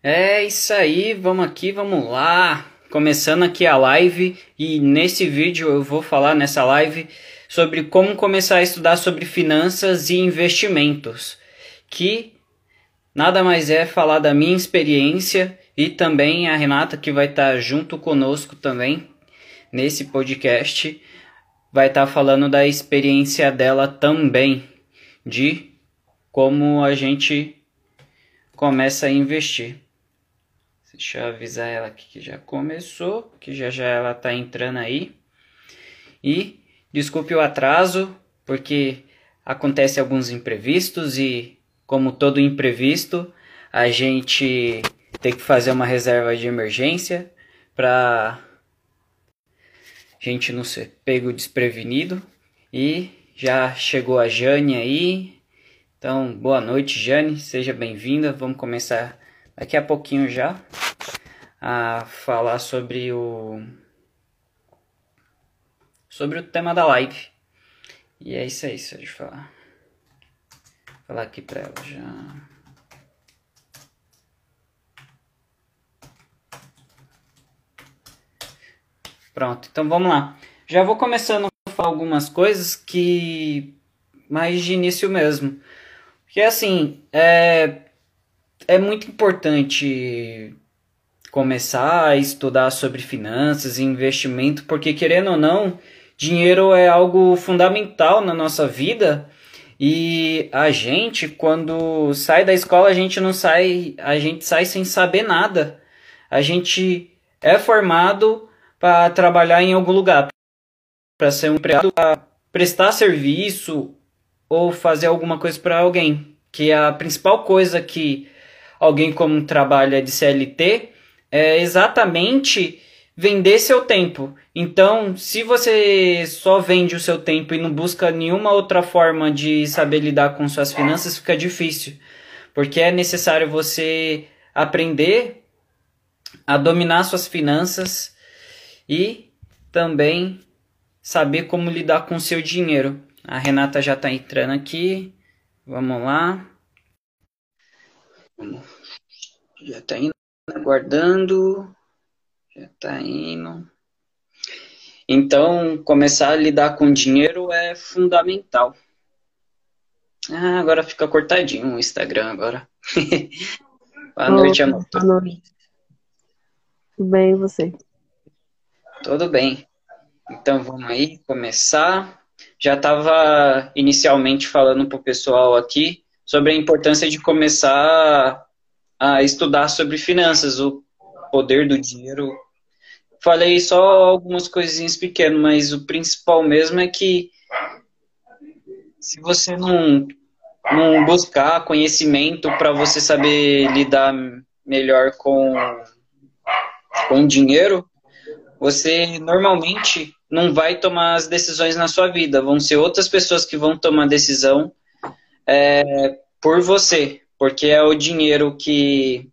É isso aí, vamos aqui, vamos lá. Começando aqui a live e nesse vídeo eu vou falar nessa live sobre como começar a estudar sobre finanças e investimentos, que nada mais é falar da minha experiência e também a Renata que vai estar junto conosco também nesse podcast vai estar falando da experiência dela também de como a gente começa a investir. Deixa eu avisar ela aqui que já começou, que já já ela tá entrando aí. E desculpe o atraso, porque acontece alguns imprevistos e como todo imprevisto, a gente tem que fazer uma reserva de emergência para gente não ser pego desprevenido. E já chegou a Jane aí. Então, boa noite, Jane, seja bem-vinda. Vamos começar daqui a pouquinho já a falar sobre o sobre o tema da live. E é isso aí, deixa eu falar. Vou falar aqui para ela já. Pronto, então vamos lá. Já vou começando a falar algumas coisas que mais de início mesmo. Porque assim, é, é muito importante começar a estudar sobre finanças e investimento, porque querendo ou não, dinheiro é algo fundamental na nossa vida. E a gente, quando sai da escola, a gente não sai, a gente sai sem saber nada. A gente é formado para trabalhar em algum lugar, para ser um empregado, para prestar serviço ou fazer alguma coisa para alguém. Que a principal coisa que alguém como trabalha de CLT é exatamente vender seu tempo. Então, se você só vende o seu tempo e não busca nenhuma outra forma de saber lidar com suas finanças, fica difícil. Porque é necessário você aprender a dominar suas finanças e também saber como lidar com seu dinheiro. A Renata já está entrando aqui. Vamos lá. Já está indo aguardando, já tá indo. Então, começar a lidar com dinheiro é fundamental. Ah, agora fica cortadinho o Instagram agora. Boa noite, amor. Boa noite. Tudo bem, e você? Tudo bem. Então, vamos aí começar. Já estava inicialmente falando para o pessoal aqui sobre a importância de começar a estudar sobre finanças, o poder do dinheiro. Falei só algumas coisinhas pequenas, mas o principal mesmo é que se você não, não buscar conhecimento para você saber lidar melhor com, com dinheiro, você normalmente não vai tomar as decisões na sua vida. Vão ser outras pessoas que vão tomar decisão é, por você porque é o dinheiro que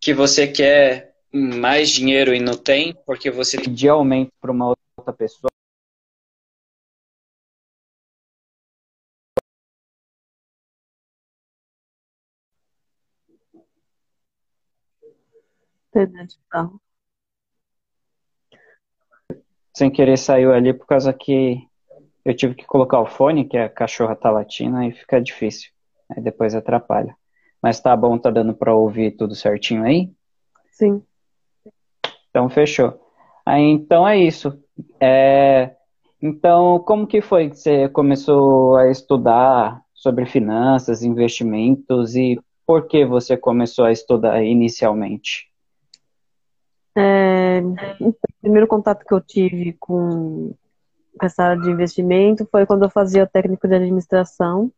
que você quer mais dinheiro e não tem, porque você pediu aumento para uma outra pessoa. Sem querer saiu ali por causa que eu tive que colocar o fone, que a cachorra tá latindo, e fica difícil. Aí depois atrapalha. Mas tá bom, tá dando para ouvir tudo certinho aí? Sim. Então fechou. Aí então é isso. É, então, como que foi que você começou a estudar sobre finanças, investimentos e por que você começou a estudar inicialmente? É, o primeiro contato que eu tive com essa área de investimento foi quando eu fazia técnico de administração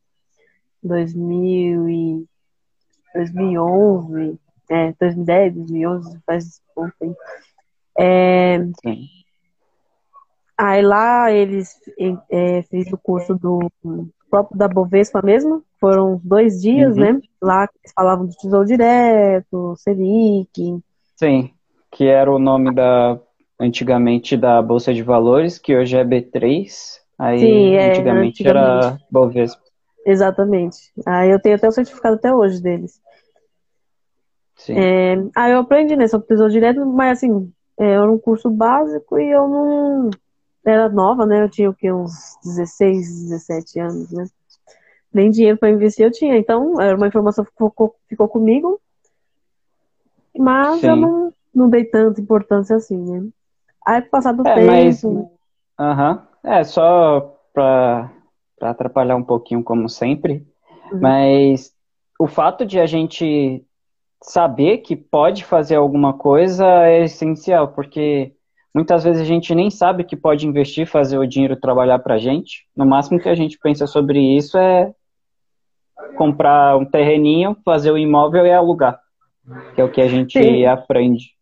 2000 e 2011, é, 2010, 2011, faz pouco tempo. É, aí lá eles é, fiz o curso do próprio da Bovespa mesmo, foram dois dias, uhum. né? Lá eles falavam do Tesouro Direto, Selic. Sim, que era o nome da antigamente da Bolsa de Valores, que hoje é B3. Aí Sim, é, antigamente, antigamente era Bovespa. Exatamente. Aí eu tenho até o certificado até hoje deles. É, aí eu aprendi, né, sobre tesouro direto, mas assim, é, era um curso básico e eu não era nova, né? Eu tinha o que, uns 16, 17 anos, né? Nem dinheiro para investir eu tinha. Então, era uma informação que ficou, ficou comigo, mas Sim. eu não, não dei tanta importância assim, né? Aí, passado o é, tempo. Mas, uhum. É, só para atrapalhar um pouquinho, como sempre, uhum. mas o fato de a gente saber que pode fazer alguma coisa é essencial, porque muitas vezes a gente nem sabe que pode investir, fazer o dinheiro trabalhar para a gente. No máximo que a gente pensa sobre isso é comprar um terreninho, fazer o imóvel e alugar, que é o que a gente Sim. aprende.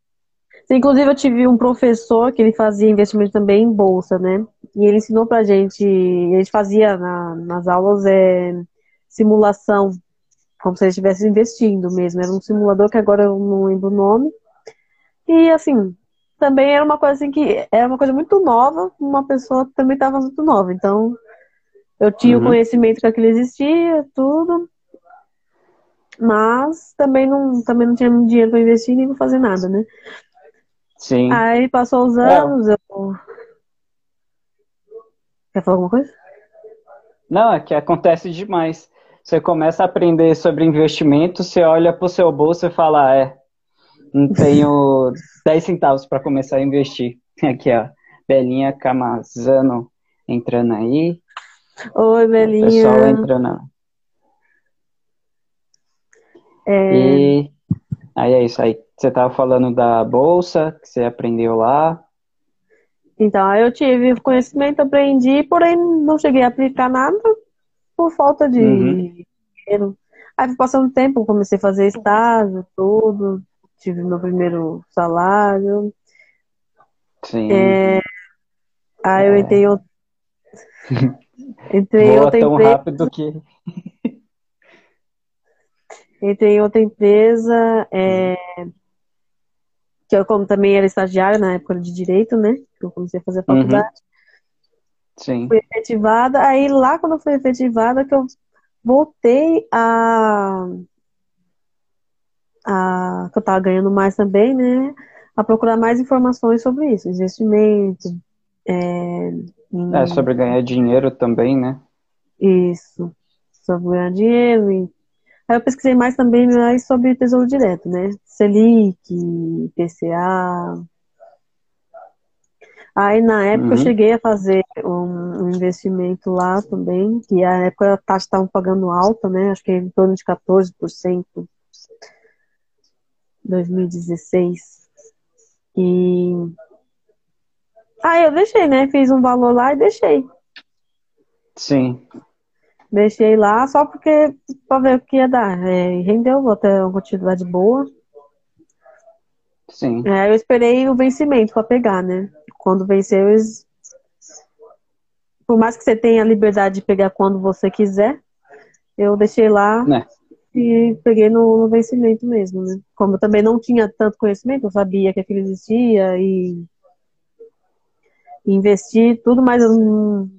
Inclusive, eu tive um professor que ele fazia investimento também em bolsa, né? E ele ensinou pra gente, a gente fazia na, nas aulas é, simulação como se ele estivesse investindo mesmo. Era um simulador que agora eu não lembro o nome. E assim, também era uma coisa assim que era uma coisa muito nova, uma pessoa que também estava muito nova. Então, eu tinha uhum. o conhecimento que aquilo existia, tudo. Mas também não, também não tinha dinheiro para investir nem para fazer nada, né? Sim. Aí passou os é. anos, é. eu. Quer falar alguma coisa? Não, é que acontece demais. Você começa a aprender sobre investimento, você olha pro seu bolso e fala, ah, é, não tenho 10 centavos para começar a investir. Aqui, ó, Belinha Camazano entrando aí. Oi, Belinha. O pessoal entrando. É... E aí é isso aí. Você estava falando da bolsa, que você aprendeu lá. Então, eu tive conhecimento, aprendi, porém não cheguei a aplicar nada por falta de uhum. dinheiro. Aí passando tempo, comecei a fazer estágio, tudo, tive meu primeiro salário. Sim. É, aí eu é. entrei outro. entrei Boa, outra tão empresa. rápido que. entrei em outra empresa, é, que eu como também era estagiária na época de direito, né? Que eu comecei a fazer a uhum. faculdade. Uhum. Sim. Fui efetivada. Aí lá quando eu fui efetivada que eu voltei a, a que eu tava ganhando mais também, né? A procurar mais informações sobre isso, investimento. É, em... é sobre ganhar dinheiro também, né? Isso. Sobre ganhar dinheiro. E... Aí eu pesquisei mais também mais sobre Tesouro Direto, né? Selic, PCA, Aí na época uhum. eu cheguei a fazer um, um, investimento lá também, que a época a taxa estava pagando alta, né? Acho que em torno de 14%. 2016. E aí eu deixei, né? Fiz um valor lá e deixei. Sim. Deixei lá só porque para ver o que ia dar. É, rendeu até uma quantidade boa. Sim. É, eu esperei o vencimento para pegar, né? Quando venceu, eles... por mais que você tenha a liberdade de pegar quando você quiser, eu deixei lá né? e peguei no, no, vencimento mesmo, né? Como eu também não tinha tanto conhecimento, eu sabia que aquilo existia e, e investi tudo, mas eu não,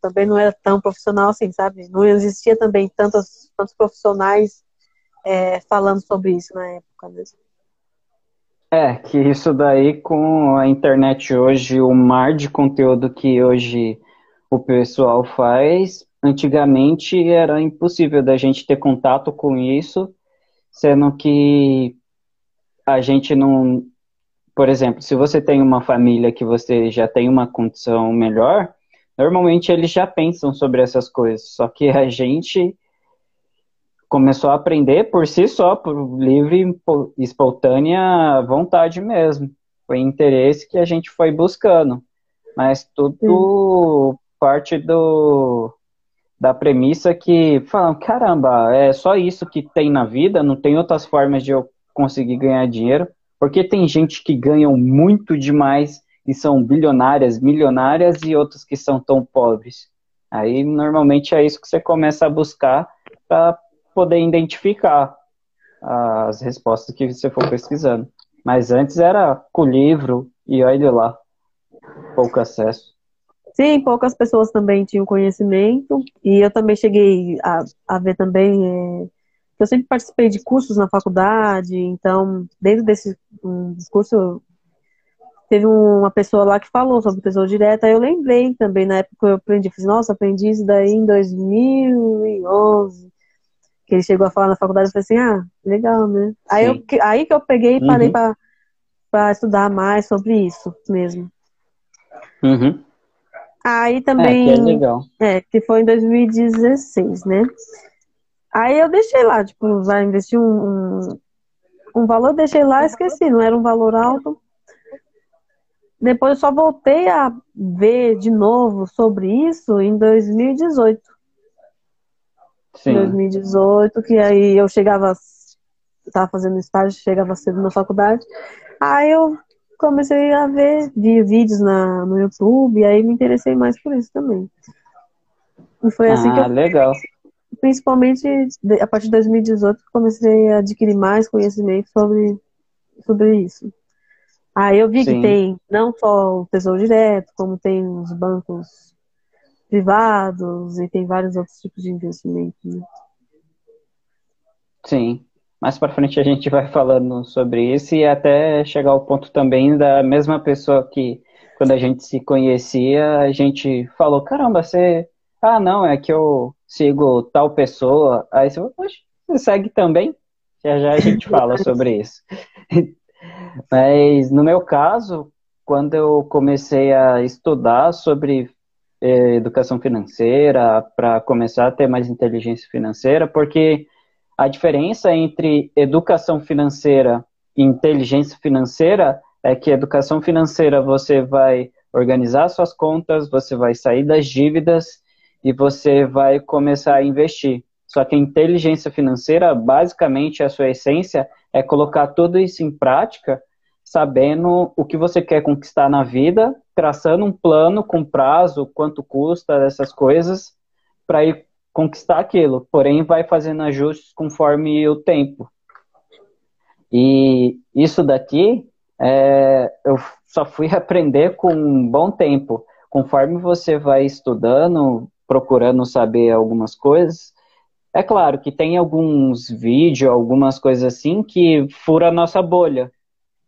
também não era tão profissional assim, sabe? Não existia também tantos, tantos profissionais é, falando sobre isso na época mesmo. É, que isso daí com a internet hoje, o mar de conteúdo que hoje o pessoal faz, antigamente era impossível da gente ter contato com isso, sendo que a gente não. Por exemplo, se você tem uma família que você já tem uma condição melhor, normalmente eles já pensam sobre essas coisas, só que a gente começou a aprender por si só, por livre e espontânea vontade mesmo. Foi interesse que a gente foi buscando. Mas tudo Sim. parte do da premissa que falam, caramba, é só isso que tem na vida, não tem outras formas de eu conseguir ganhar dinheiro, porque tem gente que ganham muito demais e são bilionárias, milionárias e outros que são tão pobres. Aí normalmente é isso que você começa a buscar para poder identificar as respostas que você for pesquisando. Mas antes era com livro e olha lá, pouco acesso. Sim, poucas pessoas também tinham conhecimento e eu também cheguei a, a ver também é, eu sempre participei de cursos na faculdade, então, dentro desse um, curso, teve uma pessoa lá que falou sobre tesouro direto, aí eu lembrei também, na época eu aprendi, falei, nossa, aprendi isso daí em 2011, que ele chegou a falar na faculdade, eu falei assim, ah, legal, né? Aí, eu, aí que eu peguei e parei uhum. para estudar mais sobre isso mesmo. Uhum. Aí também. É, que é legal. É, que foi em 2016, né? Aí eu deixei lá, tipo, vai investir um, um, um valor, deixei lá, esqueci, não era um valor alto. Depois eu só voltei a ver de novo sobre isso em 2018. Sim. 2018, que aí eu chegava, estava fazendo estágio, chegava cedo na faculdade. Aí eu comecei a ver, vi vídeos na, no YouTube, e aí me interessei mais por isso também. E foi assim ah, que eu. legal. Principalmente a partir de 2018 comecei a adquirir mais conhecimento sobre, sobre isso. Aí eu vi Sim. que tem não só o Tesouro Direto, como tem os bancos privados e tem vários outros tipos de investimento. Né? Sim. Mais para frente a gente vai falando sobre isso e até chegar ao ponto também da mesma pessoa que quando a gente se conhecia, a gente falou, caramba, você. Ah, não, é que eu sigo tal pessoa. Aí você falou, poxa, você segue também? Já já a gente fala sobre isso. Mas no meu caso, quando eu comecei a estudar sobre eh, educação financeira, para começar a ter mais inteligência financeira, porque a diferença entre educação financeira e inteligência financeira é que educação financeira você vai organizar suas contas, você vai sair das dívidas e você vai começar a investir. Só que a inteligência financeira, basicamente, a sua essência é colocar tudo isso em prática, sabendo o que você quer conquistar na vida, traçando um plano com prazo, quanto custa, essas coisas, para ir conquistar aquilo, porém vai fazendo ajustes conforme o tempo. E isso daqui é, eu só fui aprender com um bom tempo. Conforme você vai estudando, procurando saber algumas coisas, é claro que tem alguns vídeos, algumas coisas assim que fura a nossa bolha.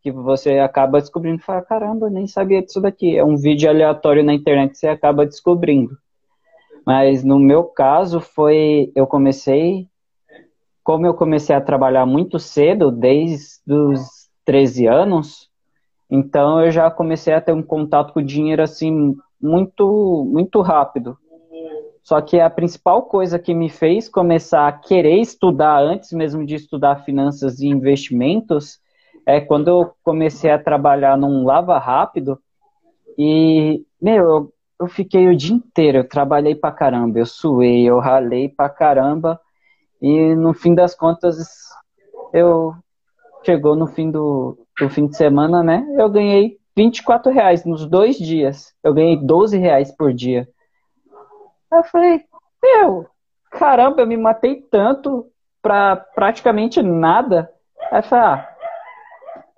Que você acaba descobrindo e fala, caramba, nem sabia disso daqui. É um vídeo aleatório na internet que você acaba descobrindo. Mas no meu caso foi, eu comecei, como eu comecei a trabalhar muito cedo, desde os 13 anos, então eu já comecei a ter um contato com o dinheiro assim muito muito rápido. Só que a principal coisa que me fez começar a querer estudar antes mesmo de estudar finanças e investimentos é quando eu comecei a trabalhar num lava rápido e meu, eu eu fiquei o dia inteiro, eu trabalhei pra caramba, eu suei, eu ralei pra caramba, e no fim das contas, eu chegou no fim do, do fim de semana, né? Eu ganhei 24 reais nos dois dias. Eu ganhei 12 reais por dia. Eu falei, meu, caramba, eu me matei tanto pra praticamente nada. Falei, ah.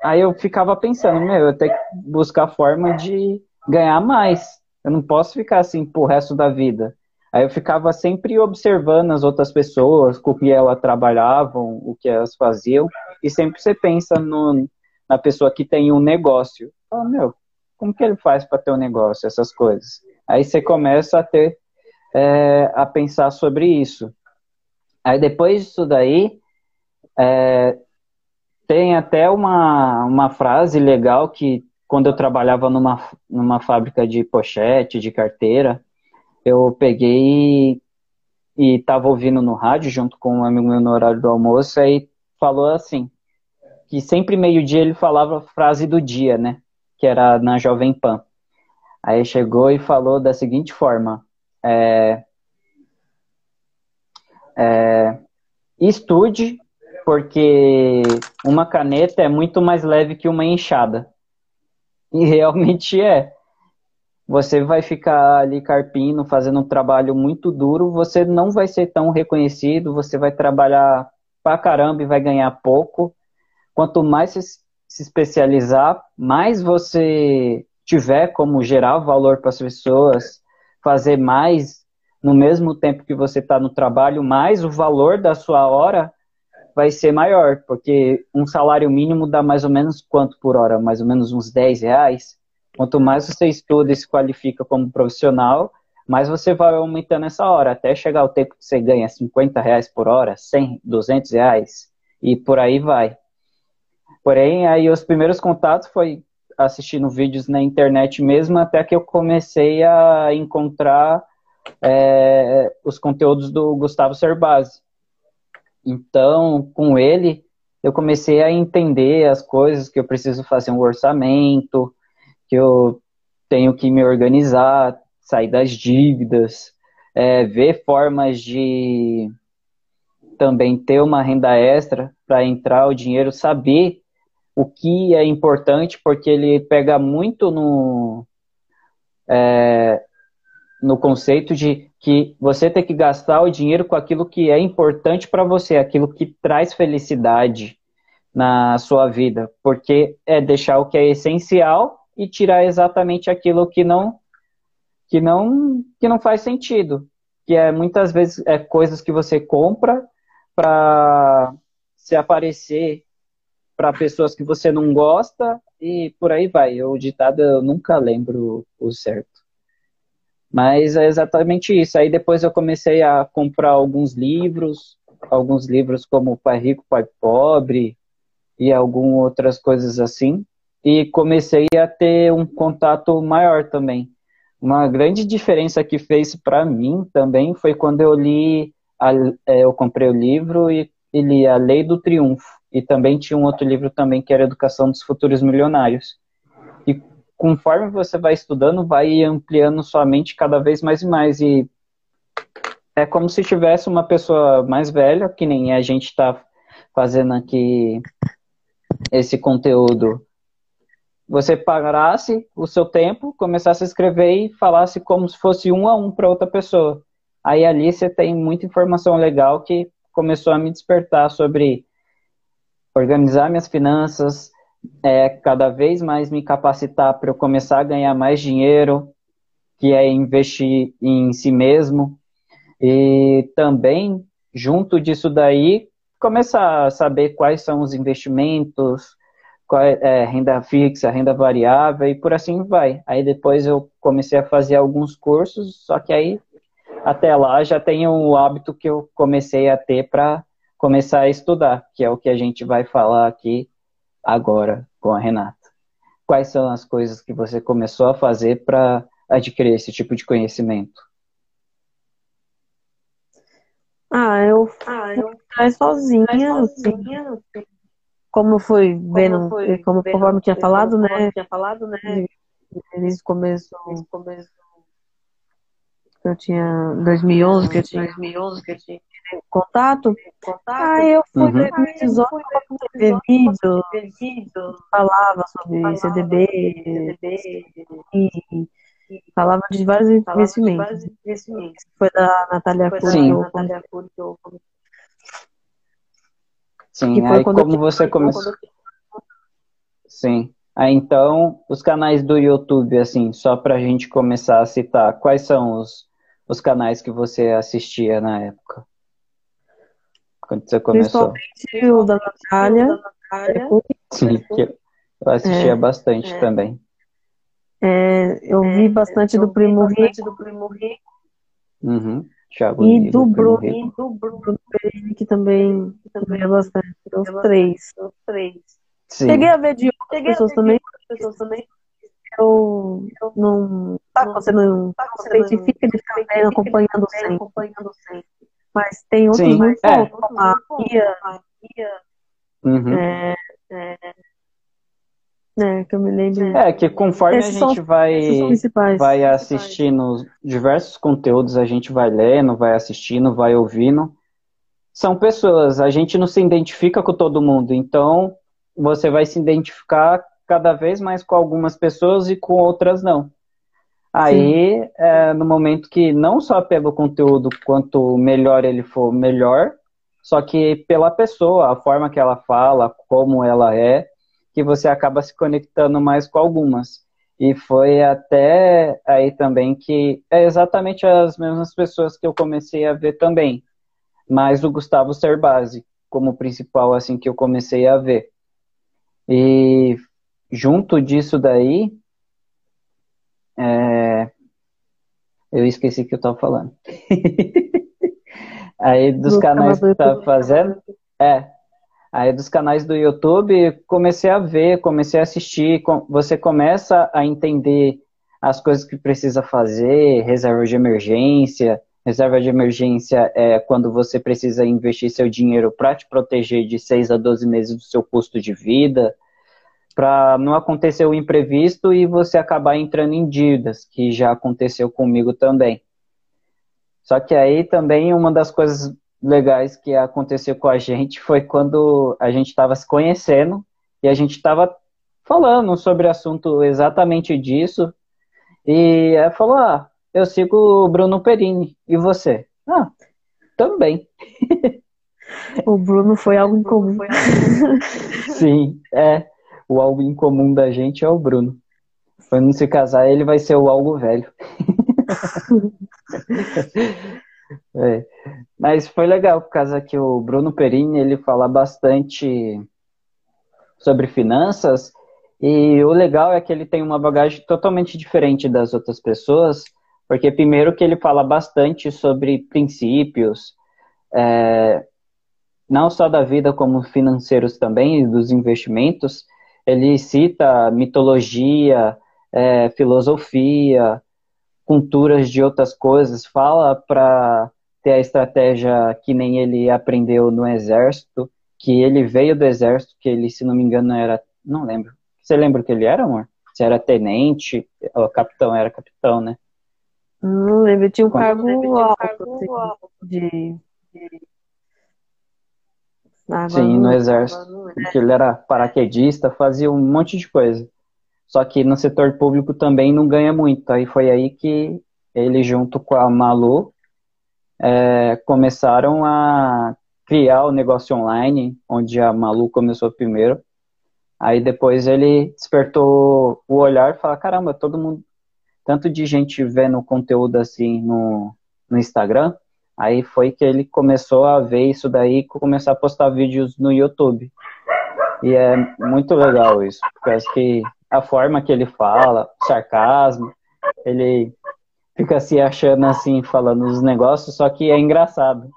Aí eu ficava pensando, meu, eu tenho que buscar forma de ganhar mais. Eu não posso ficar assim pro resto da vida. Aí eu ficava sempre observando as outras pessoas, com o que elas trabalhavam, o que elas faziam, e sempre você pensa no, na pessoa que tem um negócio. Fala, meu, como que ele faz para ter um negócio, essas coisas? Aí você começa a ter, é, a pensar sobre isso. Aí depois disso daí, é, tem até uma, uma frase legal que quando eu trabalhava numa, numa fábrica de pochete, de carteira, eu peguei e estava ouvindo no rádio junto com um amigo meu no horário do almoço, aí falou assim, que sempre meio-dia ele falava a frase do dia, né? Que era na Jovem Pan. Aí chegou e falou da seguinte forma: é, é, estude, porque uma caneta é muito mais leve que uma enxada. E realmente é. Você vai ficar ali carpindo, fazendo um trabalho muito duro, você não vai ser tão reconhecido, você vai trabalhar pra caramba e vai ganhar pouco. Quanto mais se, se especializar, mais você tiver como gerar valor para as pessoas, fazer mais no mesmo tempo que você está no trabalho, mais o valor da sua hora vai ser maior, porque um salário mínimo dá mais ou menos quanto por hora? Mais ou menos uns 10 reais. Quanto mais você estuda e se qualifica como profissional, mais você vai aumentando essa hora, até chegar o tempo que você ganha 50 reais por hora, 100, 200 reais, e por aí vai. Porém, aí os primeiros contatos foi assistindo vídeos na internet mesmo, até que eu comecei a encontrar é, os conteúdos do Gustavo Cerbasi. Então, com ele, eu comecei a entender as coisas que eu preciso fazer um orçamento, que eu tenho que me organizar, sair das dívidas, é, ver formas de também ter uma renda extra para entrar o dinheiro, saber o que é importante, porque ele pega muito no, é, no conceito de que você tem que gastar o dinheiro com aquilo que é importante para você, aquilo que traz felicidade na sua vida, porque é deixar o que é essencial e tirar exatamente aquilo que não que não que não faz sentido, que é muitas vezes é coisas que você compra para se aparecer para pessoas que você não gosta e por aí vai. O ditado eu nunca lembro o certo. Mas é exatamente isso. Aí depois eu comecei a comprar alguns livros, alguns livros como Pai Rico, Pai Pobre e algumas outras coisas assim. E comecei a ter um contato maior também. Uma grande diferença que fez para mim também foi quando eu li, a, é, eu comprei o livro e, e li A Lei do Triunfo e também tinha um outro livro também que era Educação dos Futuros Milionários. Conforme você vai estudando, vai ampliando sua mente cada vez mais e mais. E é como se tivesse uma pessoa mais velha, que nem a gente está fazendo aqui esse conteúdo. Você parasse o seu tempo, começasse a escrever e falasse como se fosse um a um para outra pessoa. Aí ali você tem muita informação legal que começou a me despertar sobre organizar minhas finanças, é, cada vez mais me capacitar para eu começar a ganhar mais dinheiro, que é investir em si mesmo. E também, junto disso daí, começar a saber quais são os investimentos, qual é, é, renda fixa, renda variável e por assim vai. Aí depois eu comecei a fazer alguns cursos, só que aí até lá já tenho o hábito que eu comecei a ter para começar a estudar, que é o que a gente vai falar aqui agora com a Renata. Quais são as coisas que você começou a fazer para adquirir esse tipo de conhecimento? Ah, eu, ah, eu fui sozinha, sozinha assim. como eu fui vendo, como, foi, como vendo, conforme tinha falado, né? Tinha falado, né? Desde começo, começo eu tinha 2011, que eu tinha 2011, que eu tinha contato. Aí eu fui uhum. ver vídeos, ver vídeos, falava sobre CDB, e falava de vários investimentos. Foi da Natália Cury Sim, aí como você começou... Sim. Aí então, os canais do YouTube, assim, só pra gente começar a citar, quais são os, os canais que você assistia na época? Quando você começou? Principalmente o da Natália. Sim, que eu assistia é, bastante é. também. É, eu vi bastante do Primo Rico. Do Primo Rico. Uhum. Thiago e do Bruno, e do Bruno que também, que também é bastante. Os três. Os três. Sim. Cheguei a ver de outras pessoas também. pessoas também. Eu, eu não. Tá, você não. Tá, não identifica de ficar acompanhando sempre. Acompanhando sempre. Mas tem outros Sim, muito é. como a Pia. Uhum. É, é, é, que eu me lembro. É, que conforme esses a gente são, vai, vai assistindo diversos conteúdos, a gente vai lendo, vai assistindo, vai ouvindo. São pessoas, a gente não se identifica com todo mundo, então você vai se identificar cada vez mais com algumas pessoas e com outras não. Aí, é, no momento que não só pelo conteúdo, quanto melhor ele for, melhor, só que pela pessoa, a forma que ela fala, como ela é, que você acaba se conectando mais com algumas. E foi até aí também que é exatamente as mesmas pessoas que eu comecei a ver também. Mas o Gustavo Cerbasi, como principal assim que eu comecei a ver. E junto disso daí, é... eu esqueci o que eu estava falando. Aí dos canais que tá fazendo, é, Aí dos canais do YouTube, comecei a ver, comecei a assistir, você começa a entender as coisas que precisa fazer, reserva de emergência. Reserva de emergência é quando você precisa investir seu dinheiro para te proteger de 6 a 12 meses do seu custo de vida, para não acontecer o imprevisto e você acabar entrando em dívidas, que já aconteceu comigo também. Só que aí também uma das coisas legais que aconteceu com a gente foi quando a gente estava se conhecendo e a gente estava falando sobre o assunto exatamente disso. E ela falou: Ah, eu sigo o Bruno Perini. E você? Ah, também. O Bruno foi algo incomum. Sim, é. O algo incomum da gente é o Bruno. Quando se casar, ele vai ser o algo velho. É. Mas foi legal, por causa que o Bruno Perini, ele fala bastante sobre finanças, e o legal é que ele tem uma bagagem totalmente diferente das outras pessoas, porque primeiro que ele fala bastante sobre princípios, é, não só da vida como financeiros também, e dos investimentos, ele cita mitologia, é, filosofia, culturas de outras coisas, fala para ter a estratégia que nem ele aprendeu no exército, que ele veio do exército, que ele, se não me engano, era. Não lembro. Você lembra o que ele era, amor? Se era tenente, ou capitão, era capitão, né? Não lembro, tinha um Quando... cargo alto, assim, de. Ah, Sim, no exército. Porque ele era paraquedista, fazia um monte de coisa. Só que no setor público também não ganha muito. Aí foi aí que ele, junto com a Malu, é, começaram a criar o negócio online, onde a Malu começou primeiro. Aí depois ele despertou o olhar e falou: caramba, todo mundo, tanto de gente vendo conteúdo assim no, no Instagram. Aí foi que ele começou a ver isso daí e começar a postar vídeos no YouTube. E é muito legal isso, porque acho que a forma que ele fala, sarcasmo, ele fica se achando assim, falando os negócios, só que é engraçado.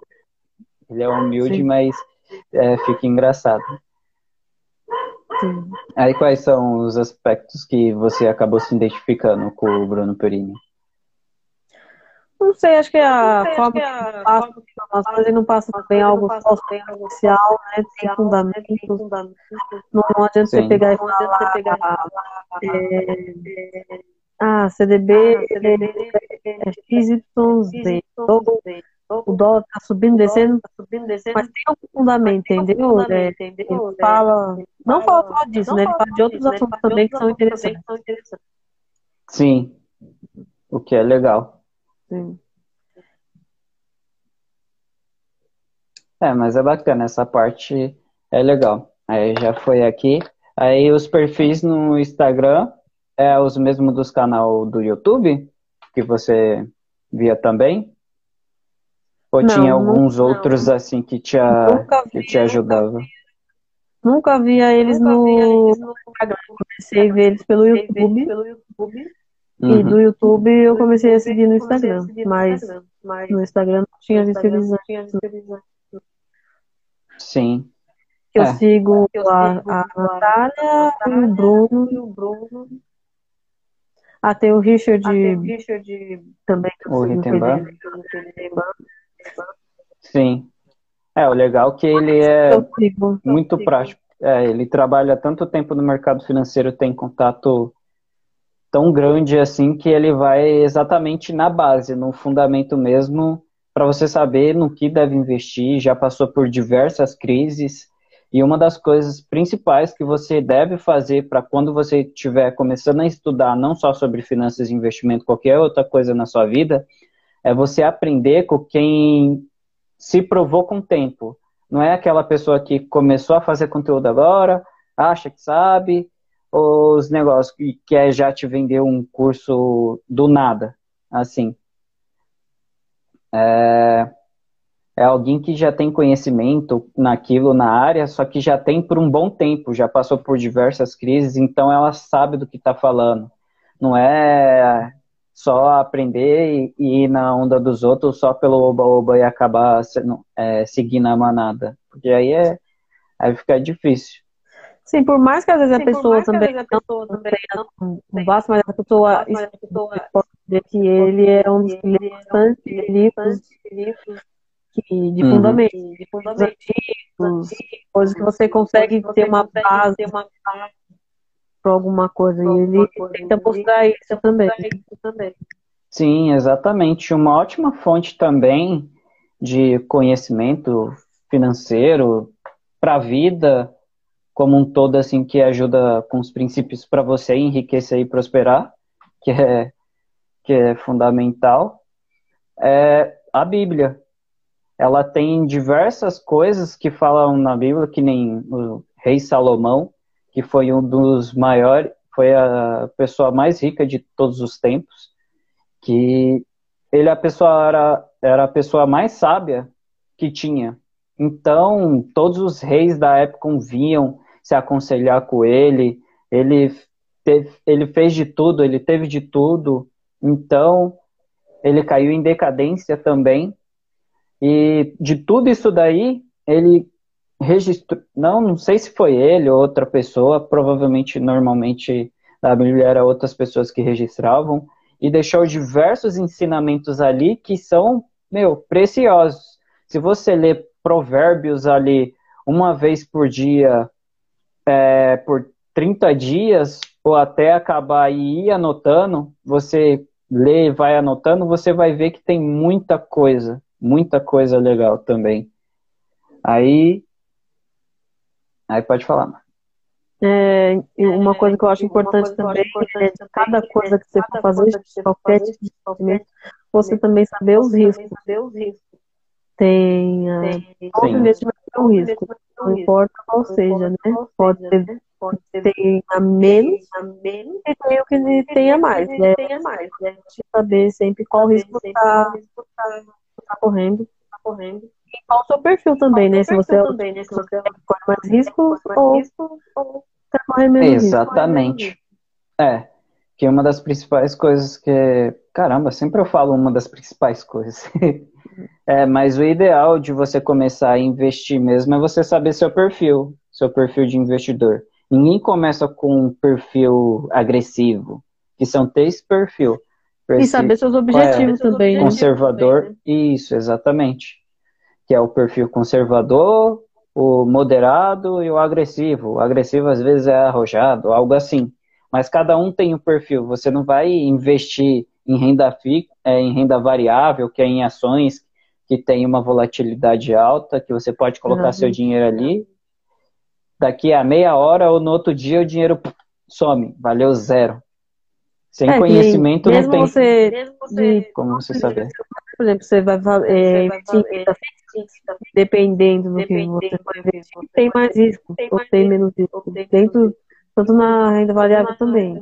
Ele é humilde, Sim. mas é, fica engraçado. Sim. Aí quais são os aspectos que você acabou se identificando com o Bruno Perini? Não sei, acho que a sei, forma que, a passa as informações ele não passa bem algo só social, né? Tem fundamento. Não, não adianta Sim. você pegar e falar. É, ah, CDB, ah, CDB é XYZ. O dólar tá subindo, descendo, tá subindo, descendo, mas tem um fundamento, entendeu? É, ele fala, não fala só disso, né? Ele fala de outros assuntos também que são interessantes. Sim, o que é legal. Sim. É, mas é bacana, essa parte é legal. Aí já foi aqui. Aí os perfis no Instagram é os mesmos dos canal do YouTube, que você via também? Ou não, tinha alguns não, outros não. assim que te, que te ajudavam? Nunca via eles Nunca no via eles no Instagram. Comecei a ver eles pelo YouTube. Pelo YouTube. Uhum. E do YouTube eu comecei a seguir no Instagram, mas no Instagram não tinha visto Sim. Eu é. sigo a, a Natália e o Bruno. E o Bruno. Ah, tem o Richard, ah, o Richard também. O Rittenban. Sim. É, o legal é que ele é muito prático. É, ele trabalha tanto tempo no mercado financeiro, tem contato tão grande assim que ele vai exatamente na base, no fundamento mesmo, para você saber no que deve investir. Já passou por diversas crises e uma das coisas principais que você deve fazer para quando você estiver começando a estudar não só sobre finanças e investimento, qualquer outra coisa na sua vida, é você aprender com quem se provou com o tempo. Não é aquela pessoa que começou a fazer conteúdo agora, acha que sabe, os negócios que quer já te vender um curso do nada, assim. É, é alguém que já tem conhecimento naquilo, na área, só que já tem por um bom tempo, já passou por diversas crises, então ela sabe do que está falando. Não é só aprender e, ir na onda dos outros só pelo oba-oba e acabar é, seguindo a manada. Porque aí, é, aí fica difícil. Sim, por mais que às vezes Sim, a pessoa também a pessoa não um vasto, mas a pessoa, mas a pessoa pode dizer que ele é um dos livros bastante livros que, de uhum. fundamento, de fundamentos, coisas que você consegue ter uma base para alguma coisa. E ele tenta mostrar isso também. Sim, exatamente. Uma ótima fonte também de conhecimento financeiro para a vida como um todo, assim, que ajuda com os princípios para você enriquecer e prosperar, que é, que é fundamental, é a Bíblia ela tem diversas coisas que falam na Bíblia, que nem o rei Salomão, que foi um dos maiores, foi a pessoa mais rica de todos os tempos, que ele a pessoa era, era a pessoa mais sábia que tinha. Então, todos os reis da época vinham se aconselhar com ele, ele, teve, ele fez de tudo, ele teve de tudo, então ele caiu em decadência também, e de tudo isso daí, ele registrou, não, não sei se foi ele ou outra pessoa, provavelmente, normalmente, na Bíblia era outras pessoas que registravam, e deixou diversos ensinamentos ali que são, meu, preciosos. Se você lê provérbios ali uma vez por dia, é, por 30 dias, ou até acabar e ir anotando, você lê e vai anotando, você vai ver que tem muita coisa muita coisa legal também. Aí. Aí pode falar, É, uma coisa que eu acho importante também é cada coisa que você for fazer, qualquer tipo de investimento, você também saber os riscos. Tem, uh, todo investimento tem um risco, não importa qual seja, né? Pode ter, pode ter a menos e tem o que tenha mais, né? Saber sempre qual risco está tá correndo, tá correndo. E qual o seu perfil também, né? Se você, é também, né? Se você corre mais risco ou, ou tá correndo menos Exatamente. É, que é uma das principais coisas que... Caramba, sempre eu falo uma das principais coisas. é, mas o ideal de você começar a investir mesmo é você saber seu perfil, seu perfil de investidor. Ninguém começa com um perfil agressivo, que são três perfis. E saber seus objetivos é, também. Né? Conservador, né? isso, exatamente. Que é o perfil conservador, o moderado e o agressivo. O agressivo às vezes é arrojado, algo assim. Mas cada um tem um perfil. Você não vai investir em renda fixa, é, em renda variável, que é em ações que tem uma volatilidade alta, que você pode colocar uhum. seu dinheiro ali. Daqui a meia hora ou no outro dia o dinheiro some, valeu zero. Sem é, conhecimento não tem você, você, como você saber. Por exemplo, você vai é, dependendo do que você for investir, tem mais risco ou tem menos risco. Dentro, tanto na renda variável também.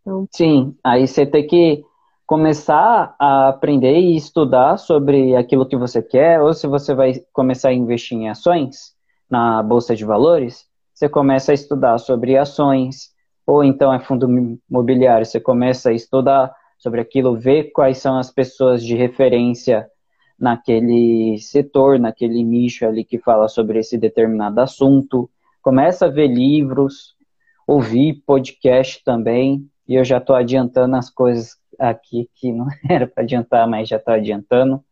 Então, Sim, aí você tem que começar a aprender e estudar sobre aquilo que você quer, ou se você vai começar a investir em ações na bolsa de valores, você começa a estudar sobre ações, ou então é fundo imobiliário, você começa a estudar sobre aquilo, ver quais são as pessoas de referência naquele setor, naquele nicho ali que fala sobre esse determinado assunto, começa a ver livros, ouvir podcast também, e eu já estou adiantando as coisas aqui que não era para adiantar, mas já estou adiantando.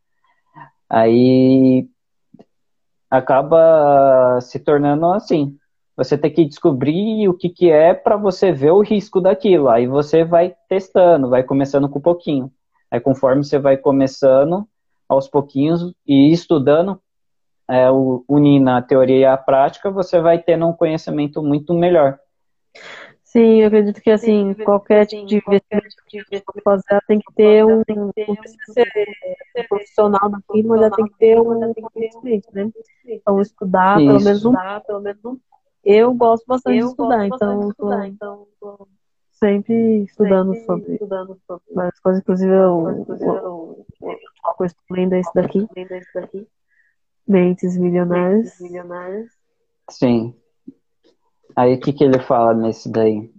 Aí acaba se tornando assim, você tem que descobrir o que, que é para você ver o risco daquilo. Aí você vai testando, vai começando com um pouquinho. Aí conforme você vai começando aos pouquinhos e estudando, é, unindo a teoria e a prática, você vai tendo um conhecimento muito melhor. Sim, eu acredito que assim, Sim, qualquer tipo de investimento que você for fazer, tem que ter um, não precisa ser profissional daquilo, mas já tem que ter um conhecimento, né? Então estudar pelo menos um, pelo menos um eu gosto bastante eu de estudar, então, estudar, então sempre estudando sempre sobre, estudando sobre várias coisas, inclusive eu, eu, eu, estou lendo esse daqui, Mentes Milionárias. Sim. Aí o que, que ele fala nesse daí?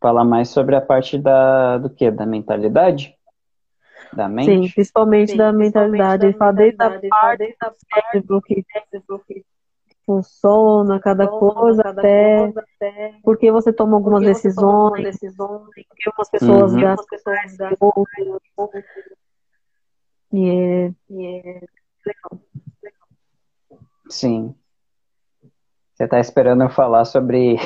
Fala mais sobre a parte da do que? Da mentalidade? Da mente? Sim, principalmente Sim, da mentalidade. Ele fala desde a parte do cérebro que funciona cada coisa, cada até, coisa até porque você toma algumas decisões, decisões, porque umas pessoas uhum. gastam, pessoas gastam outras, e é, e é legal. Sim. Você está esperando eu falar sobre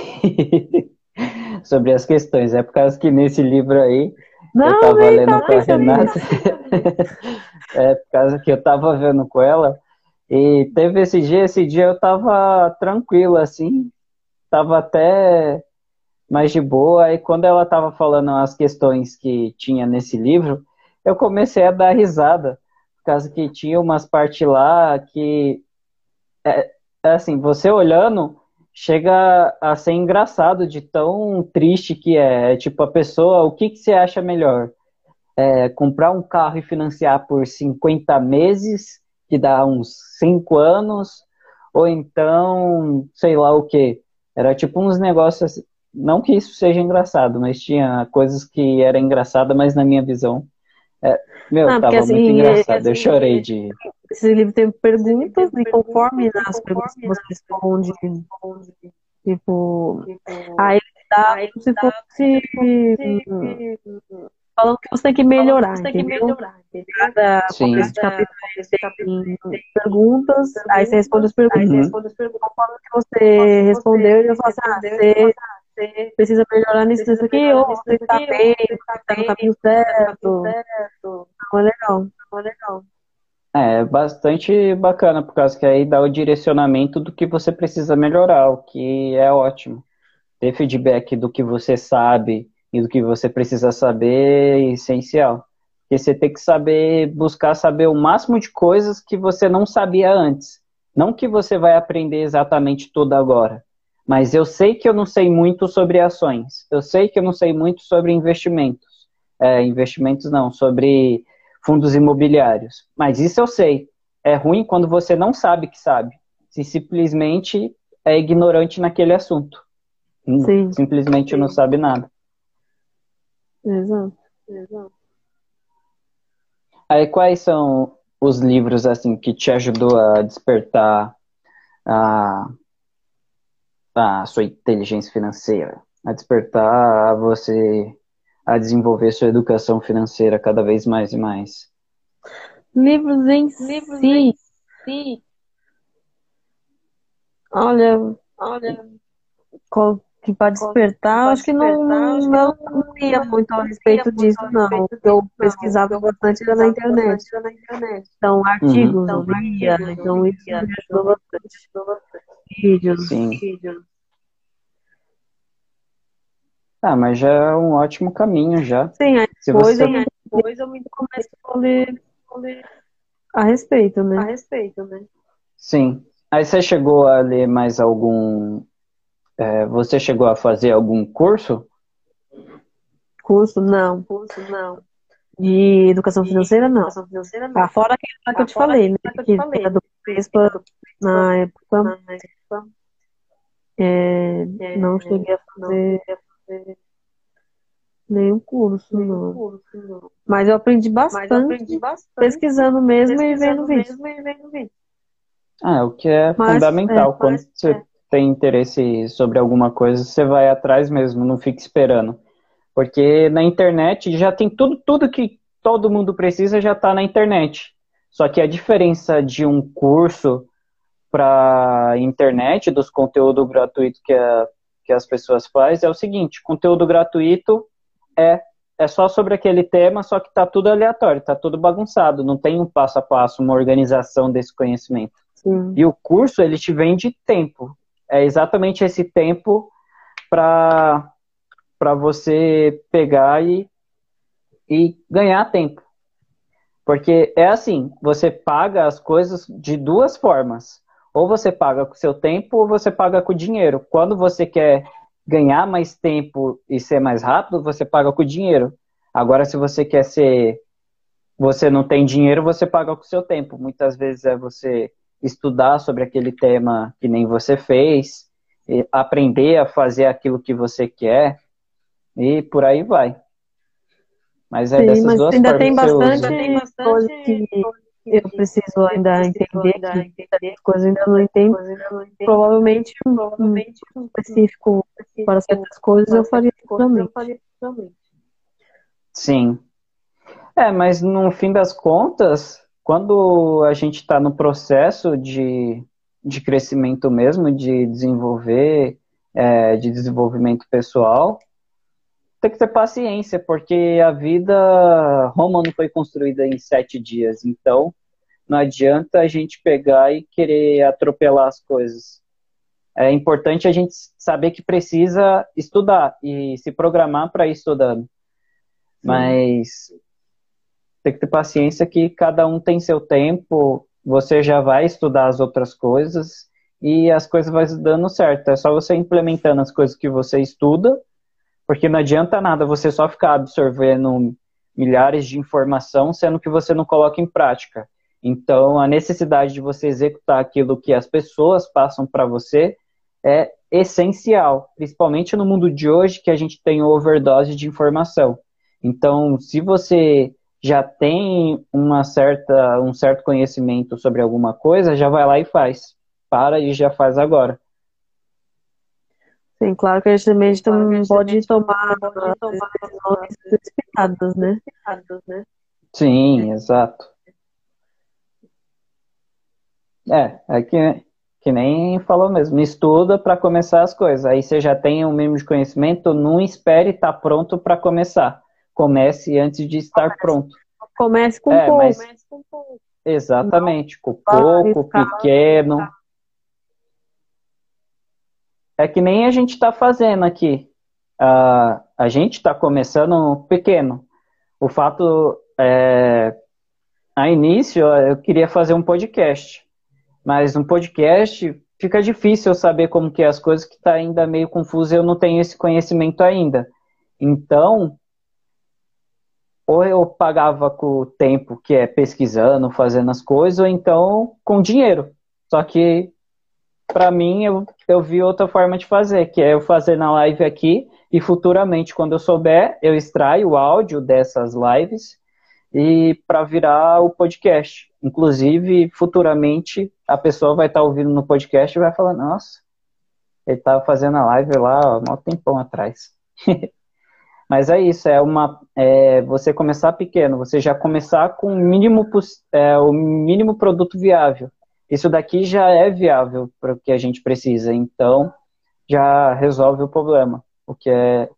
sobre as questões. É por causa que nesse livro aí não, eu estava lendo com a Renata. é por causa que eu estava vendo com ela e teve esse dia, esse dia eu tava tranquilo, assim, tava até mais de boa. E quando ela tava falando as questões que tinha nesse livro, eu comecei a dar risada, por causa que tinha umas partes lá que, é assim, você olhando, chega a ser engraçado de tão triste que é. é tipo, a pessoa, o que, que você acha melhor? É, comprar um carro e financiar por 50 meses que dá uns cinco anos, ou então, sei lá o que. Era tipo uns negócios, assim, não que isso seja engraçado, mas tinha coisas que era engraçada, mas na minha visão, é, meu, não, tava assim, muito engraçado, assim, eu chorei de... Esse livro tem perguntas, e conforme as perguntas que você responde, tipo, aí dá como se fosse falando que você tem que melhorar, você tem que melhorar. Cada capítulo tem perguntas, aí você responde as perguntas. Conforme que você respondeu, eu falo assim, ah, você precisa melhorar nisso, nisso aqui, ou você está bem, está no caminho certo. É legal, é legal. É, bastante bacana, por causa que aí dá o direcionamento do que você precisa melhorar, o que é ótimo. Ter feedback do que você sabe, e do que você precisa saber é essencial. Porque você tem que saber, buscar saber o máximo de coisas que você não sabia antes. Não que você vai aprender exatamente tudo agora. Mas eu sei que eu não sei muito sobre ações. Eu sei que eu não sei muito sobre investimentos. É, investimentos não, sobre fundos imobiliários. Mas isso eu sei. É ruim quando você não sabe que sabe. Se simplesmente é ignorante naquele assunto. Sim. Simplesmente Sim. não sabe nada. Exato, exato. Aí quais são os livros assim que te ajudou a despertar a, a sua inteligência financeira, a despertar a você a desenvolver sua educação financeira cada vez mais e mais? Livros em livros si. Em si. Olha, olha, qual que para despertar, acho que não, não, não, não ia muito a respeito disso, não. Eu pesquisava bastante era na internet. Então, artigos, uhum. eu lia, então isso me ajudou bastante. Vídeos, Sim. vídeos. Ah, mas já é um ótimo caminho já. Sim, aí depois, você... eu, depois eu me começo a ler, a ler a respeito, né? A respeito, né? Sim. Aí você chegou a ler mais algum é, você chegou a fazer algum curso? Curso, não. Curso, não. De educação financeira, não. Educação financeira, não. Ah, fora aquele que eu te falei, né? Que, falei, que do PESPA na época. Na época é, é, não cheguei a fazer, nenhum curso, não. curso, não. Mas eu aprendi bastante, eu aprendi bastante pesquisando mesmo pesquisando e vendo vídeo. Ah, é o que é mas, fundamental. É, quando você é tem interesse sobre alguma coisa, você vai atrás mesmo, não fica esperando. Porque na internet já tem tudo, tudo que todo mundo precisa já está na internet. Só que a diferença de um curso para internet, dos conteúdos gratuitos que, a, que as pessoas fazem, é o seguinte: conteúdo gratuito é, é só sobre aquele tema, só que está tudo aleatório, está tudo bagunçado, não tem um passo a passo, uma organização desse conhecimento. Sim. E o curso, ele te vende tempo é exatamente esse tempo para você pegar e, e ganhar tempo. Porque é assim, você paga as coisas de duas formas. Ou você paga com o seu tempo ou você paga com o dinheiro. Quando você quer ganhar mais tempo e ser mais rápido, você paga com dinheiro. Agora, se você quer ser. Você não tem dinheiro, você paga com o seu tempo. Muitas vezes é você estudar sobre aquele tema que nem você fez, aprender a fazer aquilo que você quer e por aí vai. Mas é Sim, dessas mas duas ainda tem bastante, tem bastante que eu preciso ainda entender que coisas ainda não entendo. Provavelmente, provavelmente um específico para certas coisas eu faria também. Sim. É, mas no fim das contas, quando a gente está no processo de, de crescimento mesmo, de desenvolver, é, de desenvolvimento pessoal, tem que ter paciência, porque a vida, Roma não foi construída em sete dias, então não adianta a gente pegar e querer atropelar as coisas. É importante a gente saber que precisa estudar e se programar para ir estudando. Mas tem que ter paciência que cada um tem seu tempo, você já vai estudar as outras coisas e as coisas vão dando certo. É só você implementando as coisas que você estuda porque não adianta nada você só ficar absorvendo milhares de informação, sendo que você não coloca em prática. Então, a necessidade de você executar aquilo que as pessoas passam para você é essencial, principalmente no mundo de hoje que a gente tem overdose de informação. Então, se você já tem uma certa, um certo conhecimento sobre alguma coisa, já vai lá e faz. Para e já faz agora. Sim, claro que a gente também, claro gente pode, tomar pode tomar decisões precipitadas, né? né? Sim, exato. É, é que, que nem falou mesmo, estuda para começar as coisas. Aí você já tem um mínimo de conhecimento, não espere estar tá pronto para começar. Comece antes de estar comece, pronto. Comece com é, pouco. Mas, exatamente, com pouco, pequeno. É que nem a gente está fazendo aqui. Uh, a gente está começando pequeno. O fato é, a início eu queria fazer um podcast, mas um podcast fica difícil eu saber como que é as coisas que está ainda meio confuso. Eu não tenho esse conhecimento ainda. Então, ou eu pagava com o tempo que é pesquisando, fazendo as coisas, ou então com dinheiro. Só que para mim, eu, eu vi outra forma de fazer, que é eu fazer na live aqui e futuramente, quando eu souber, eu extraio o áudio dessas lives e para virar o podcast. Inclusive, futuramente, a pessoa vai estar tá ouvindo no podcast e vai falar, nossa, ele estava fazendo a live lá há um tempão atrás. Mas é isso, é uma é você começar pequeno, você já começar com o mínimo, é, o mínimo produto viável isso daqui já é viável para o que a gente precisa, então já resolve o problema, o que é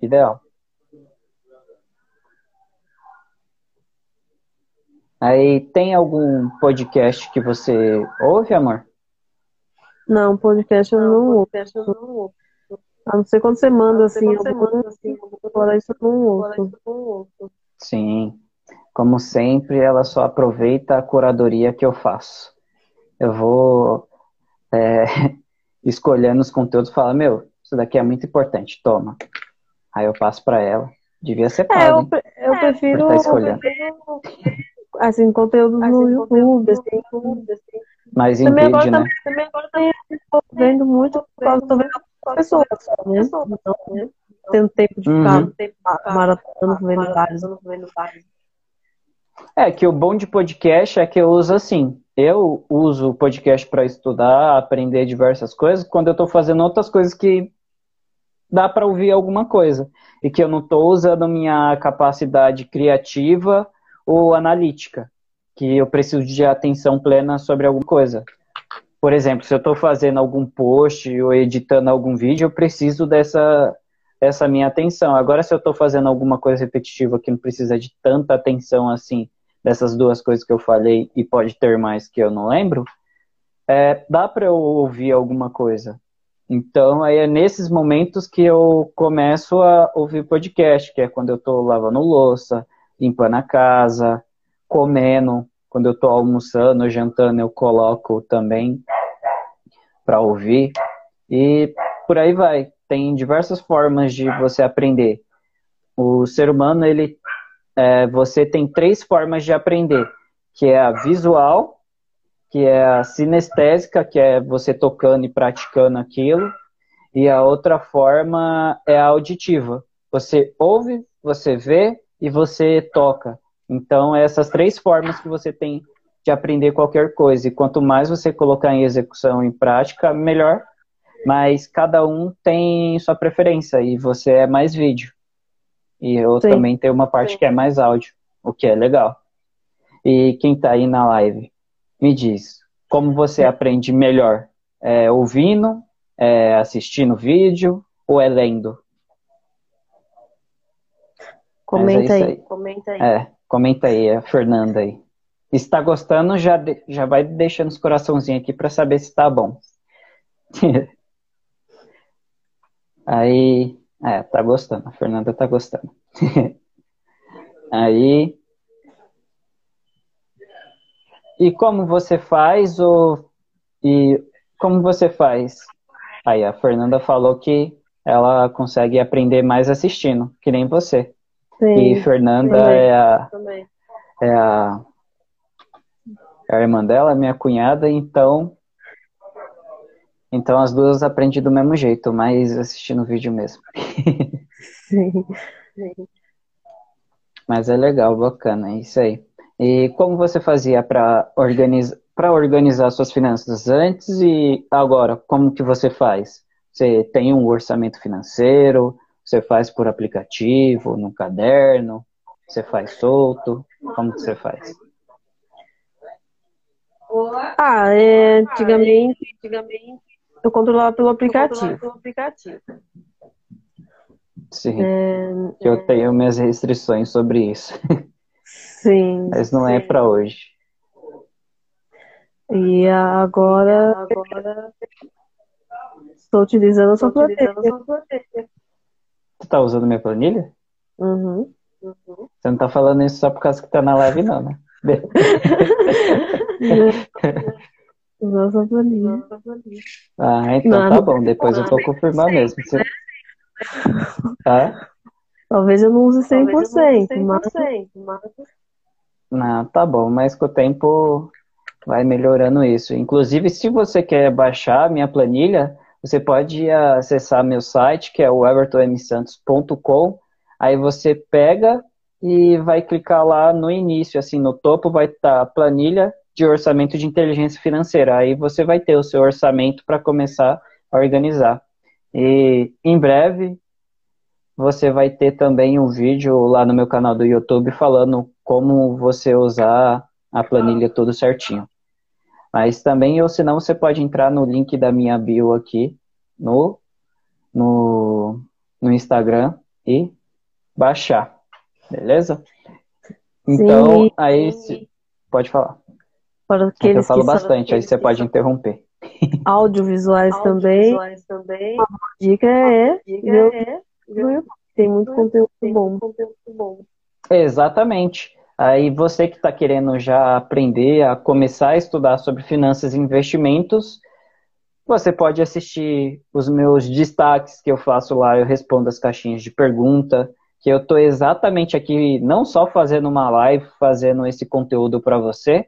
ideal. Aí tem algum podcast que você ouve, amor? Não, podcast eu não ouço. A não ser quando você manda assim, eu mando assim, fora isso eu não ouço. Sim. Como sempre, ela só aproveita a curadoria que eu faço eu vou é, escolhendo os conteúdos e falar, meu, isso daqui é muito importante, toma. Aí eu passo para ela. Devia ser pago. É, eu, eu prefiro, tá escolhendo. assim, conteúdo assim, no YouTube, assim, assim. Mas em também vídeo, agora, né? Também agora tô vendo muito por causa, tô vendo pessoas, né? Então, né? Tendo tempo de ficar uhum. tempo, maratonando, vendo vários, vendo vários. É, que o bom de podcast é que eu uso assim. Eu uso o podcast para estudar, aprender diversas coisas, quando eu estou fazendo outras coisas que dá para ouvir alguma coisa. E que eu não estou usando minha capacidade criativa ou analítica. Que eu preciso de atenção plena sobre alguma coisa. Por exemplo, se eu estou fazendo algum post ou editando algum vídeo, eu preciso dessa, dessa minha atenção. Agora, se eu estou fazendo alguma coisa repetitiva que não precisa de tanta atenção assim, dessas duas coisas que eu falei e pode ter mais que eu não lembro, é, dá para eu ouvir alguma coisa. Então, aí é nesses momentos que eu começo a ouvir podcast, que é quando eu estou lavando louça, limpando a casa, comendo, quando eu estou almoçando, jantando, eu coloco também para ouvir. E por aí vai. tem diversas formas de você aprender. O ser humano, ele, é, você tem três formas de aprender, que é a visual, que é a sinestésica, que é você tocando e praticando aquilo, e a outra forma é a auditiva. Você ouve, você vê e você toca. Então, é essas três formas que você tem de aprender qualquer coisa. E quanto mais você colocar em execução, em prática, melhor. Mas cada um tem sua preferência e você é mais vídeo. E eu Sim. também tenho uma parte Sim. que é mais áudio, o que é legal. E quem está aí na live, me diz, como você aprende melhor? É ouvindo, é assistindo vídeo ou é lendo? Comenta é aí, aí, comenta aí. É, comenta aí, a Fernanda aí. Se está gostando, já, de, já vai deixando os coraçãozinhos aqui para saber se está bom. aí, é, tá gostando, a Fernanda tá gostando. aí. E como você faz o e como você faz? Aí a Fernanda falou que ela consegue aprender mais assistindo, que nem você. Sim, e Fernanda também, é a, é a é a irmã dela, minha cunhada, então então as duas aprendem do mesmo jeito, mas assistindo o vídeo mesmo. Sim, sim. Mas é legal, bacana, é isso aí. E como você fazia para organizar para organizar suas finanças antes e agora, como que você faz? Você tem um orçamento financeiro? Você faz por aplicativo, no caderno? Você faz solto? Como que você faz? Ah, é, antigamente, antigamente eu controlava pelo aplicativo. Pelo aplicativo. Sim. É, eu tenho minhas restrições sobre isso. Sim. Mas não é sim. é para hoje. E agora, agora estou utilizando a sua planilha. Tu tá usando minha planilha? Uhum. uhum. Você não tá falando isso só por causa que tá na live, não, né? Nossa planilha. Ah, então não, tá bom. Depois eu vou confirmar mesmo. Tá? Talvez eu não use 100%, eu não use 100% mas... Não, tá bom, mas com o tempo vai melhorando isso. Inclusive, se você quer baixar a minha planilha, você pode acessar meu site, que é o evertonmsantos.com. Aí você pega e vai clicar lá no início, assim, no topo vai estar tá a planilha de orçamento de inteligência financeira. Aí você vai ter o seu orçamento para começar a organizar. E em breve você vai ter também um vídeo lá no meu canal do YouTube falando como você usar a planilha tudo certinho. Mas também, ou senão, você pode entrar no link da minha bio aqui no, no, no Instagram e baixar. Beleza? Então, Sim. aí pode falar. Para aqueles eu falo bastante, aí você pode interromper. Audiovisuais, Audiovisuais também. também. A dica é, dica é tem muito conteúdo bom. Conteúdo bom. Exatamente. Aí você que está querendo já aprender a começar a estudar sobre finanças e investimentos, você pode assistir os meus destaques que eu faço lá, eu respondo as caixinhas de pergunta, que eu estou exatamente aqui não só fazendo uma live, fazendo esse conteúdo para você,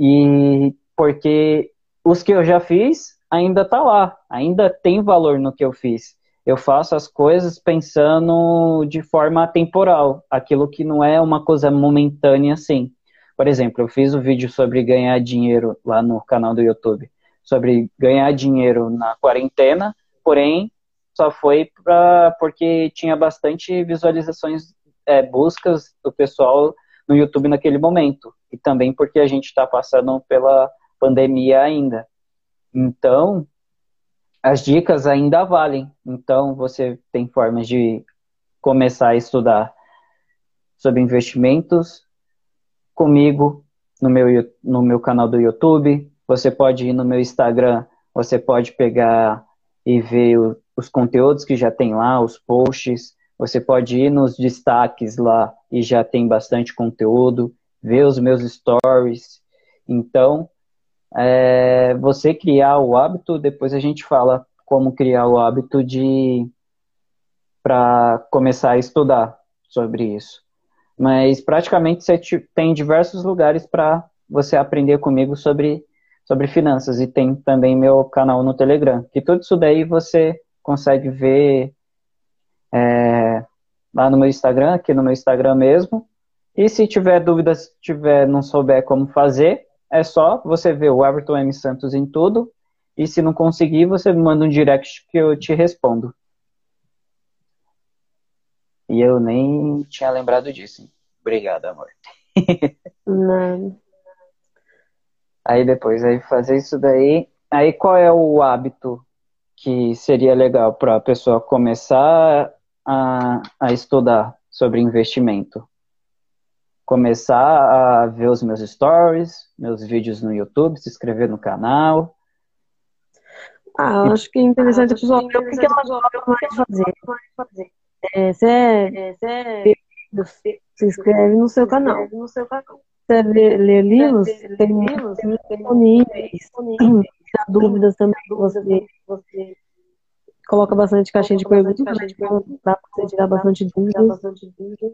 e porque os que eu já fiz ainda tá lá, ainda tem valor no que eu fiz eu faço as coisas pensando de forma temporal, aquilo que não é uma coisa momentânea assim. Por exemplo, eu fiz o um vídeo sobre ganhar dinheiro lá no canal do YouTube, sobre ganhar dinheiro na quarentena, porém só foi pra, porque tinha bastante visualizações, é, buscas do pessoal no YouTube naquele momento, e também porque a gente está passando pela pandemia ainda. Então, as dicas ainda valem. Então, você tem formas de começar a estudar sobre investimentos comigo no meu, no meu canal do YouTube. Você pode ir no meu Instagram, você pode pegar e ver os conteúdos que já tem lá, os posts. Você pode ir nos destaques lá e já tem bastante conteúdo, ver os meus stories. Então, é, você criar o hábito, depois a gente fala como criar o hábito de para começar a estudar sobre isso. Mas praticamente você tem diversos lugares para você aprender comigo sobre, sobre finanças. E tem também meu canal no Telegram, que tudo isso daí você consegue ver é, lá no meu Instagram, aqui no meu Instagram mesmo. E se tiver dúvidas, tiver não souber como fazer, é só você ver o Everton M. Santos em tudo. E se não conseguir, você me manda um direct que eu te respondo. E eu nem tinha lembrado disso. Obrigado, amor. Não. Aí depois, aí fazer isso daí. Aí qual é o hábito que seria legal para a pessoa começar a, a estudar sobre investimento? Começar a ver os meus stories, meus vídeos no YouTube, se inscrever no canal. Ah, eu acho que é interessante a pessoa ver o que ela mais fazer. É, se é, é, se inscreve no seu canal. No seu canal. Você ler, ler livros, tem livros disponíveis. Dúvidas também, você, você coloca bastante caixinha de perguntas, dá para você tirar bastante dúvidas.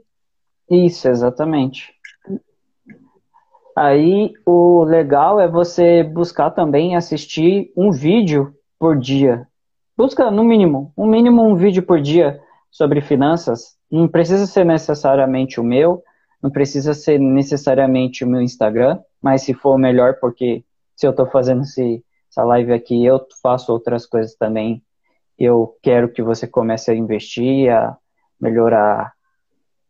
Isso, exatamente. Aí o legal é você buscar também assistir um vídeo por dia. Busca no mínimo, um mínimo um vídeo por dia sobre finanças. Não precisa ser necessariamente o meu, não precisa ser necessariamente o meu Instagram, mas se for melhor, porque se eu estou fazendo esse, essa live aqui, eu faço outras coisas também. Eu quero que você comece a investir, a melhorar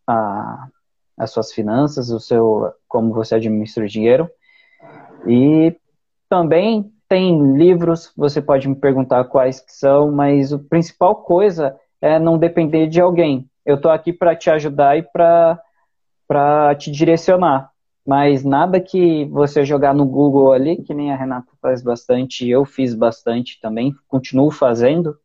a, as suas finanças, o seu, como você administra o dinheiro. E também tem livros, você pode me perguntar quais são, mas a principal coisa é não depender de alguém. Eu estou aqui para te ajudar e para te direcionar. Mas nada que você jogar no Google ali, que nem a Renata faz bastante, eu fiz bastante também, continuo fazendo,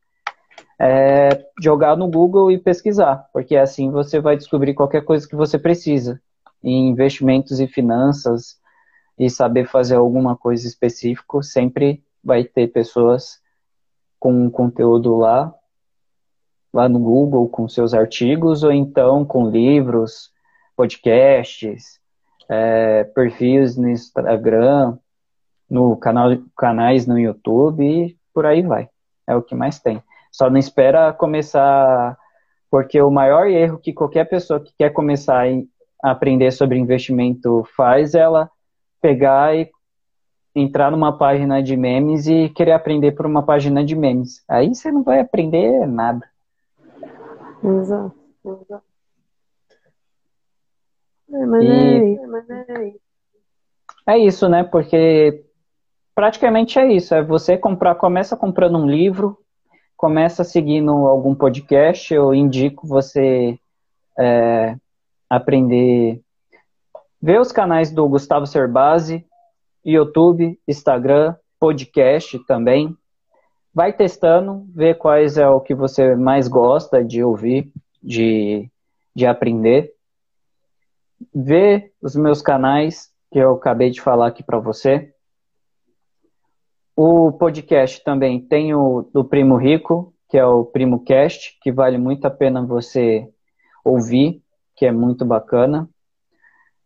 é jogar no Google e pesquisar, porque assim você vai descobrir qualquer coisa que você precisa em investimentos e finanças e saber fazer alguma coisa específico, sempre vai ter pessoas com conteúdo lá lá no Google com seus artigos, ou então com livros, podcasts, é, perfis no Instagram, no canal, canais no YouTube e por aí vai. É o que mais tem. Só não espera começar, porque o maior erro que qualquer pessoa que quer começar a aprender sobre investimento faz é ela pegar e entrar numa página de memes e querer aprender por uma página de memes. Aí você não vai aprender nada. Exato, exato. É, mas, e... é, mas é. É isso, né? Porque praticamente é isso. É você comprar, começa comprando um livro, começa seguindo algum podcast, eu indico você é, aprender, ver os canais do Gustavo Cerbasi, YouTube, Instagram, podcast também vai testando, vê quais é o que você mais gosta de ouvir, de, de aprender. Vê os meus canais que eu acabei de falar aqui para você. O podcast também tem o do Primo Rico, que é o Primo Cast, que vale muito a pena você ouvir, que é muito bacana.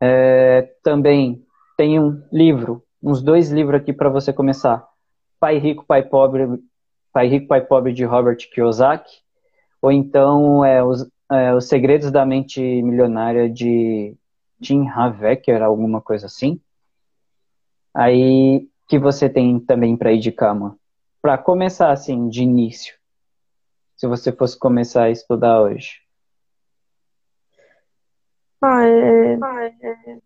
É, também tem um livro, uns dois livros aqui para você começar. Pai Rico, Pai Pobre, Pai Rico, Pai Pobre de Robert Kiyosaki, ou então é, os, é, os Segredos da Mente Milionária de Tim Havecker, alguma coisa assim. Aí que você tem também para ir de cama, para começar assim de início, se você fosse começar a estudar hoje. Ah, é, é,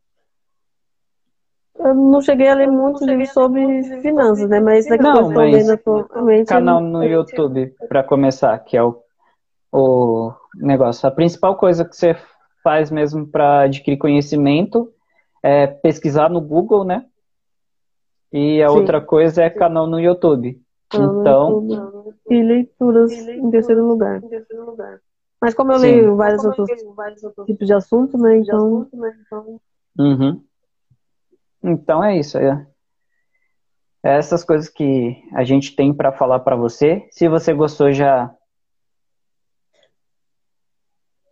eu não cheguei a ler muito livro sobre finanças, né? Mas daqui a pouco mas atualmente. Canal no YouTube, para começar, que é o, o negócio. A principal coisa que você faz mesmo para adquirir conhecimento é pesquisar no Google, né? E a Sim. outra coisa é canal no YouTube. Canal então. No YouTube. E leituras em terceiro lugar. Mas como eu Sim. leio vários outros, tipos de assunto, né? Então. Uhum. Então é isso. É. essas coisas que a gente tem para falar para você. Se você gostou, já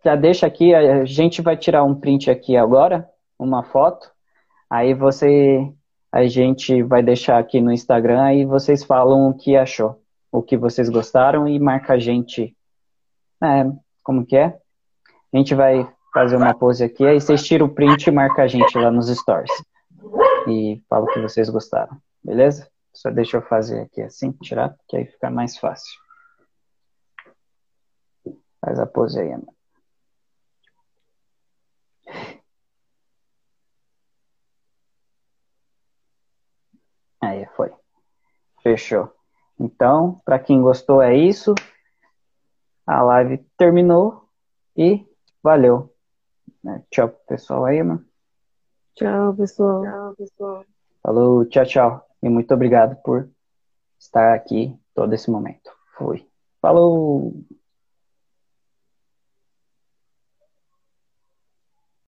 já deixa aqui. A gente vai tirar um print aqui agora, uma foto. Aí você, a gente vai deixar aqui no Instagram e vocês falam o que achou, o que vocês gostaram e marca a gente. É, como que é? A gente vai fazer uma pose aqui, aí vocês tiram o print e marca a gente lá nos stories. E fala o que vocês gostaram. Beleza? Só deixa eu fazer aqui assim, tirar, que aí fica mais fácil. Faz a pose aí, Ana. Aí, foi. Fechou. Então, para quem gostou é isso. A live terminou e valeu. Tchau, pessoal aí, mano. Tchau, pessoal. Tchau, pessoal. Falou, tchau, tchau. E muito obrigado por estar aqui todo esse momento. Fui. Falou!